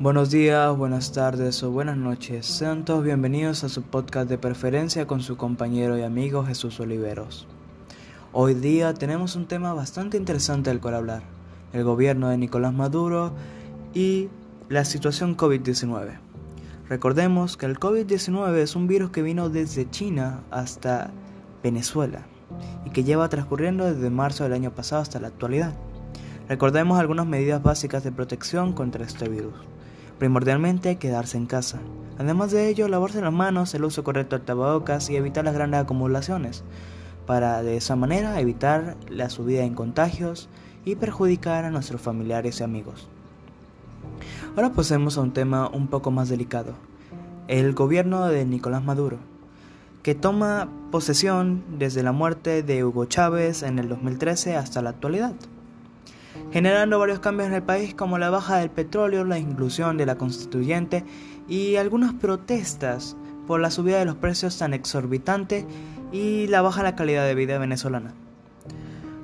Buenos días, buenas tardes o buenas noches. Sean todos bienvenidos a su podcast de preferencia con su compañero y amigo Jesús Oliveros. Hoy día tenemos un tema bastante interesante del cual hablar, el gobierno de Nicolás Maduro y la situación COVID-19. Recordemos que el COVID-19 es un virus que vino desde China hasta Venezuela y que lleva transcurriendo desde marzo del año pasado hasta la actualidad. Recordemos algunas medidas básicas de protección contra este virus. Primordialmente quedarse en casa. Además de ello, lavarse las manos, el uso correcto de tapabocas y evitar las grandes acumulaciones, para de esa manera evitar la subida en contagios y perjudicar a nuestros familiares y amigos. Ahora pasemos a un tema un poco más delicado, el gobierno de Nicolás Maduro, que toma posesión desde la muerte de Hugo Chávez en el 2013 hasta la actualidad generando varios cambios en el país como la baja del petróleo, la inclusión de la constituyente y algunas protestas por la subida de los precios tan exorbitante y la baja la calidad de vida venezolana.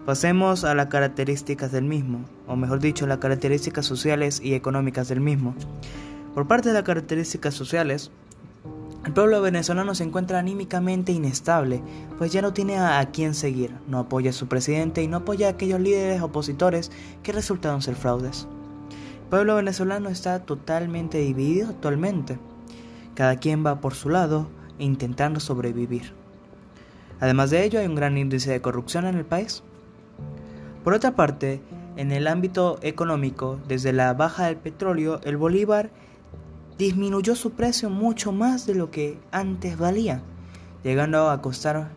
Pasemos a las características del mismo, o mejor dicho, las características sociales y económicas del mismo. Por parte de las características sociales, el pueblo venezolano se encuentra anímicamente inestable, pues ya no tiene a, quién seguir, no apoya a su presidente y no apoya a aquellos líderes opositores que resultaron ser fraudes. El pueblo venezolano está totalmente dividido actualmente. Cada quien va por su lado intentando sobrevivir. Además de ello, hay un gran índice de corrupción en el país. Por otra parte, en el ámbito económico, desde la baja del petróleo, el bolívar disminuyó su precio mucho más de lo que antes valía, llegando a costar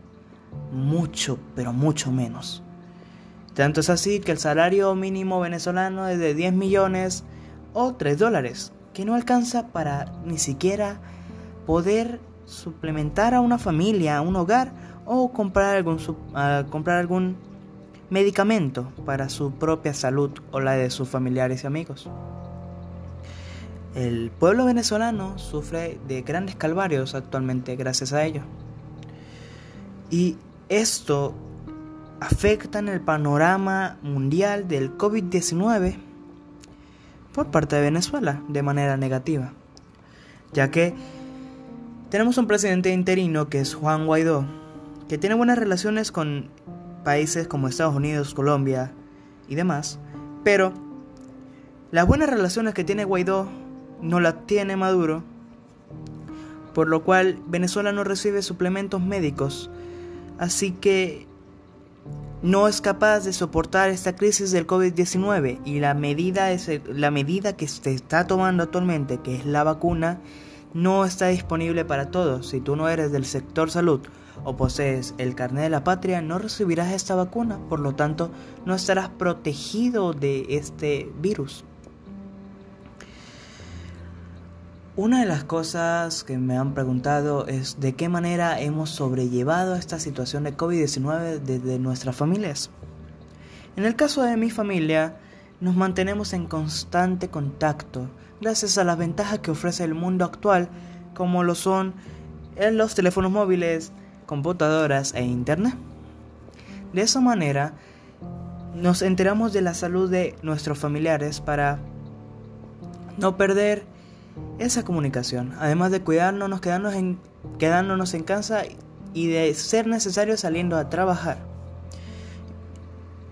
mucho, pero mucho menos. Tanto es así que el salario mínimo venezolano es de 10 millones o 3 dólares, que no alcanza para ni siquiera poder suplementar a una familia, a un hogar o comprar algún, comprar algún medicamento para su propia salud o la de sus familiares y amigos. El pueblo venezolano sufre de grandes calvarios actualmente gracias a ello. Y esto afecta en el panorama mundial del COVID-19 por parte de Venezuela de manera negativa, ya que tenemos un presidente interino que es Juan Guaidó, que tiene buenas relaciones con países como Estados Unidos, Colombia y demás, pero las buenas relaciones que tiene Guaidó no la tiene Maduro, por lo cual Venezuela no recibe suplementos médicos, así que no es capaz de soportar esta crisis del COVID-19 y la medida, es, la medida que se está tomando actualmente, que es la vacuna, no está disponible para todos. Si tú no eres del sector salud o posees el carnet de la patria, no recibirás esta vacuna, por lo tanto no estarás protegido de este virus. Una de las cosas que me han preguntado es de qué manera hemos sobrellevado esta situación de COVID-19 desde nuestras familias. En el caso de mi familia, nos mantenemos en constante contacto gracias a las ventajas que ofrece el mundo actual, como lo son los teléfonos móviles, computadoras e internet. De esa manera, nos enteramos de la salud de nuestros familiares para no perder esa comunicación, además de cuidarnos, quedarnos en, quedándonos en casa y de ser necesario saliendo a trabajar.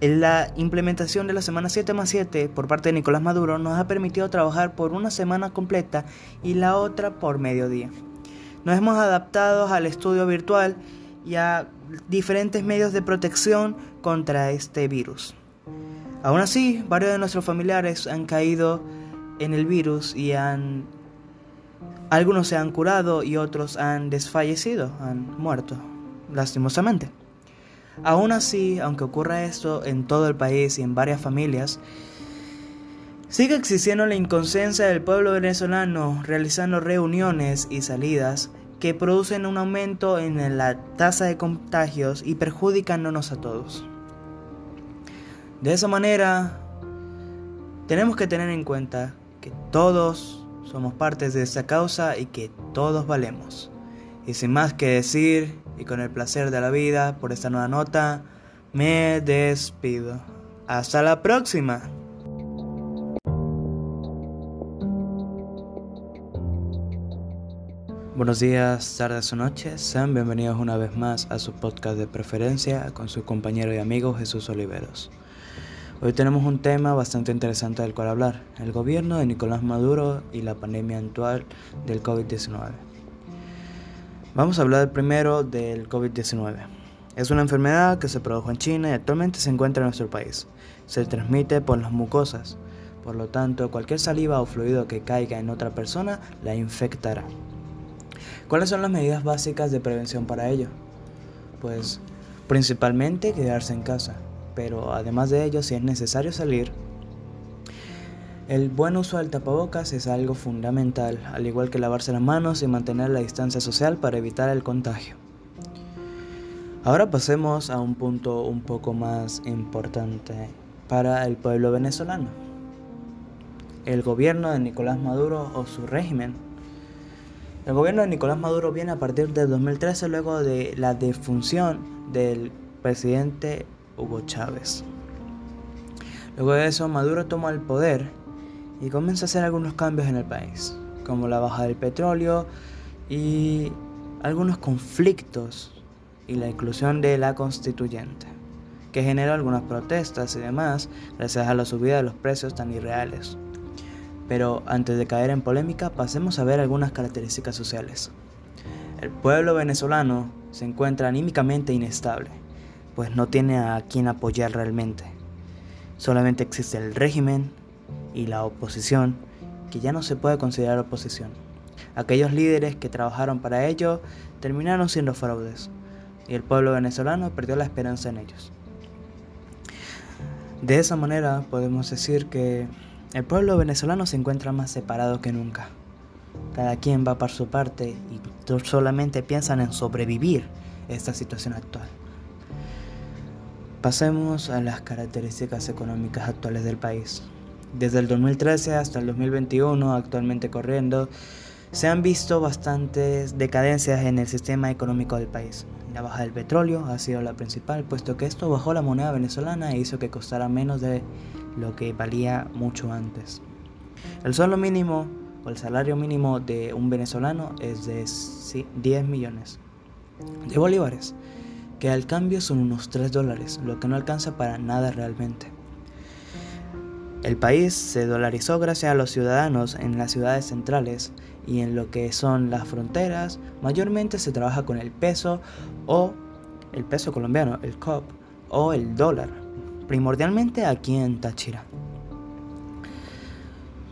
La implementación de la semana 7 más 7 por parte de Nicolás Maduro nos ha permitido trabajar por una semana completa y la otra por mediodía. Nos hemos adaptado al estudio virtual y a diferentes medios de protección contra este virus. Aún así, varios de nuestros familiares han caído en el virus y han algunos se han curado y otros han desfallecido, han muerto, lastimosamente. Aún así, aunque ocurra esto en todo el país y en varias familias, sigue existiendo la inconsciencia del pueblo venezolano realizando reuniones y salidas que producen un aumento en la tasa de contagios y perjudicándonos a todos. De esa manera, tenemos que tener en cuenta que todos somos partes de esta causa y que todos valemos. Y sin más que decir, y con el placer de la vida por esta nueva nota, me despido. Hasta la próxima. Buenos días, tardes o noches, sean bienvenidos una vez más a su podcast de preferencia con su compañero y amigo Jesús Oliveros. Hoy tenemos un tema bastante interesante del cual hablar, el gobierno de Nicolás Maduro y la pandemia actual del COVID-19. Vamos a hablar primero del COVID-19. Es una enfermedad que se produjo en China y actualmente se encuentra en nuestro país. Se transmite por las mucosas, por lo tanto cualquier saliva o fluido que caiga en otra persona la infectará. ¿Cuáles son las medidas básicas de prevención para ello? Pues principalmente quedarse en casa, pero además de ello, si es necesario salir, el buen uso del tapabocas es algo fundamental, al igual que lavarse las manos y mantener la distancia social para evitar el contagio. Ahora pasemos a un punto un poco más importante para el pueblo venezolano. El gobierno de Nicolás Maduro o su régimen el gobierno de Nicolás Maduro viene a partir de 2013 luego de la defunción del presidente Hugo Chávez. Luego de eso, Maduro toma el poder y comienza a hacer algunos cambios en el país, como la baja del petróleo y algunos conflictos y la inclusión de la constituyente, que generó algunas protestas y demás gracias a la subida de los precios tan irreales. Pero antes de caer en polémica, pasemos a ver algunas características sociales. El pueblo venezolano se encuentra anímicamente inestable, pues no tiene a quien apoyar realmente. Solamente existe el régimen y la oposición, que ya no se puede considerar oposición. Aquellos líderes que trabajaron para ello terminaron siendo fraudes, y el pueblo venezolano perdió la esperanza en ellos. De esa manera podemos decir que el pueblo venezolano se encuentra más separado que nunca. Cada quien va por su parte y solamente piensan en sobrevivir esta situación actual. Pasemos a las características económicas actuales del país. Desde el 2013 hasta el 2021, actualmente corriendo, se han visto bastantes decadencias en el sistema económico del país. La baja del petróleo ha sido la principal, puesto que esto bajó la moneda venezolana e hizo que costara menos de lo que valía mucho antes. El sueldo mínimo o el salario mínimo de un venezolano es de 10 millones de bolívares, que al cambio son unos 3 dólares, lo que no alcanza para nada realmente. El país se dolarizó gracias a los ciudadanos en las ciudades centrales y en lo que son las fronteras, mayormente se trabaja con el peso o el peso colombiano, el COP, o el dólar, primordialmente aquí en Táchira.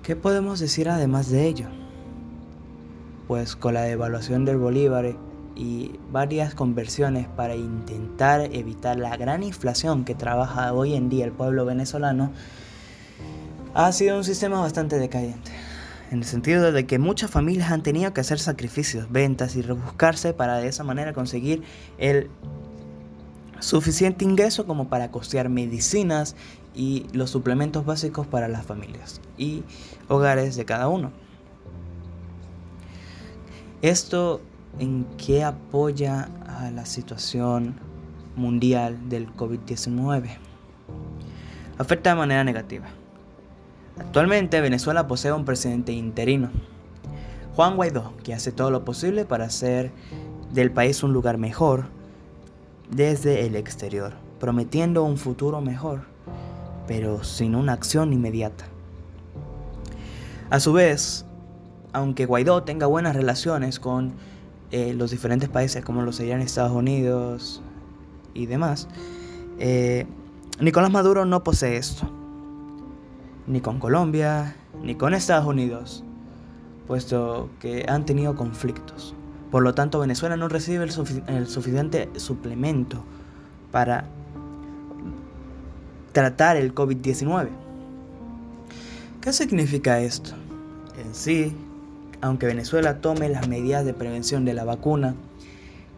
¿Qué podemos decir además de ello? Pues con la devaluación del bolívar y varias conversiones para intentar evitar la gran inflación que trabaja hoy en día el pueblo venezolano, ha sido un sistema bastante decadente. En el sentido de que muchas familias han tenido que hacer sacrificios, ventas y rebuscarse para de esa manera conseguir el suficiente ingreso como para costear medicinas y los suplementos básicos para las familias y hogares de cada uno. Esto en qué apoya a la situación mundial del COVID-19. Afecta de manera negativa. Actualmente Venezuela posee un presidente interino, Juan Guaidó, que hace todo lo posible para hacer del país un lugar mejor desde el exterior, prometiendo un futuro mejor, pero sin una acción inmediata. A su vez, aunque Guaidó tenga buenas relaciones con eh, los diferentes países como lo serían Estados Unidos y demás, eh, Nicolás Maduro no posee esto, ni con Colombia, ni con Estados Unidos, puesto que han tenido conflictos. Por lo tanto, Venezuela no recibe el, suficiente suplemento para tratar el COVID-19. ¿Qué significa esto? En sí, aunque Venezuela tome las medidas de prevención de la vacuna,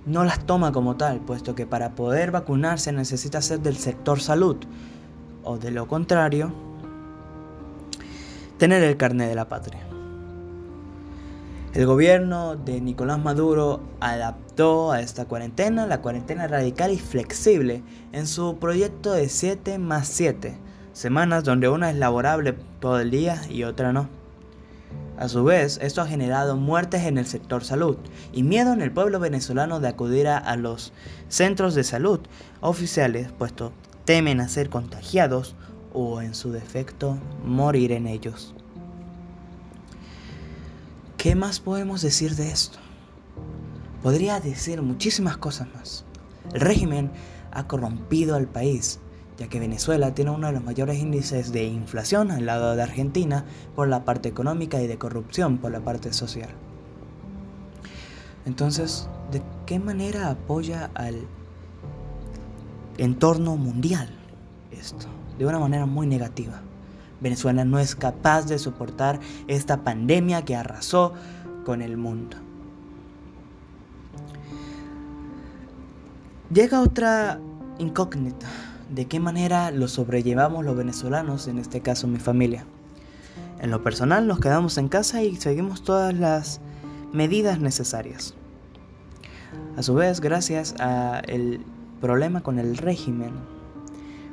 no las toma como tal, puesto que para poder vacunarse necesita ser del sector salud, o de lo contrario, tener el carnet de la patria. El gobierno de Nicolás Maduro adaptó a esta cuarentena, la cuarentena radical y flexible, en su proyecto de 7 más 7 semanas donde una es laborable todo el día y otra no. A su vez, esto ha generado muertes en el sector salud y miedo en el pueblo venezolano de acudir a los centros de salud oficiales, puesto temen a ser contagiados o en su defecto morir en ellos. ¿Qué más podemos decir de esto? Podría decir muchísimas cosas más. El régimen ha corrompido al país, ya que Venezuela tiene uno de los mayores índices de inflación al lado de Argentina por la parte económica y de corrupción por la parte social. Entonces, ¿de qué manera apoya al entorno mundial esto? De una manera muy negativa. Venezuela no es capaz de soportar esta pandemia que arrasó con el mundo. Llega otra incógnita. ¿De qué manera lo sobrellevamos los venezolanos, en este caso mi familia? En lo personal nos quedamos en casa y seguimos todas las medidas necesarias. A su vez, gracias al problema con el régimen,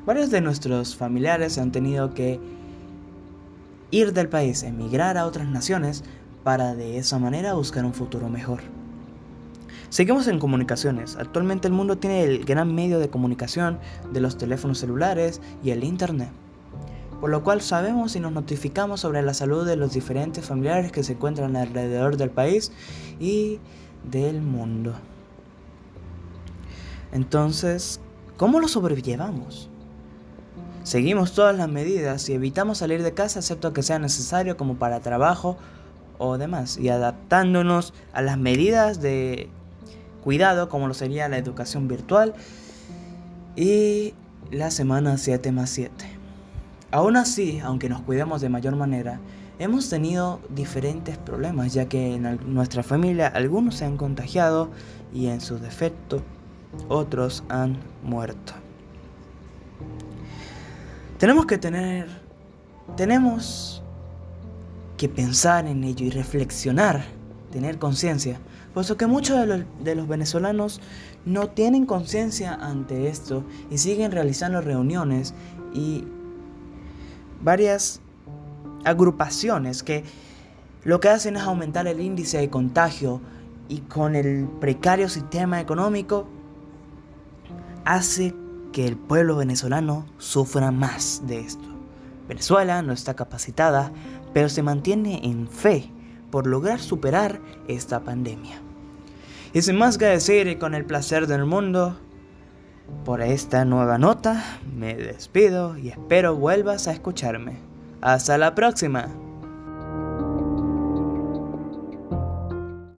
varios de nuestros familiares han tenido que ir del país, emigrar a otras naciones para de esa manera buscar un futuro mejor. Seguimos en comunicaciones. Actualmente el mundo tiene el gran medio de comunicación de los teléfonos celulares y el Internet, por lo cual sabemos y nos notificamos sobre la salud de los diferentes familiares que se encuentran alrededor del país y del mundo. Entonces, ¿cómo lo sobrellevamos? Seguimos todas las medidas y evitamos salir de casa excepto que sea necesario como para trabajo o demás y adaptándonos a las medidas de cuidado como lo sería la educación virtual y la semana 7 más 7. Aún así, aunque nos cuidemos de mayor manera, hemos tenido diferentes problemas ya que en nuestra familia algunos se han contagiado y en su defecto otros han muerto. Tenemos que tener, tenemos que pensar en ello y reflexionar, tener conciencia, puesto que muchos de los, venezolanos no tienen conciencia ante esto y siguen realizando reuniones y varias agrupaciones que lo que hacen es aumentar el índice de contagio y con el precario sistema económico hace que el pueblo venezolano sufra más de esto. Venezuela no está capacitada, pero se mantiene en fe por lograr superar esta pandemia. Y sin más que decir y con el placer del mundo, por esta nueva nota me despido y espero vuelvas a escucharme. Hasta la próxima.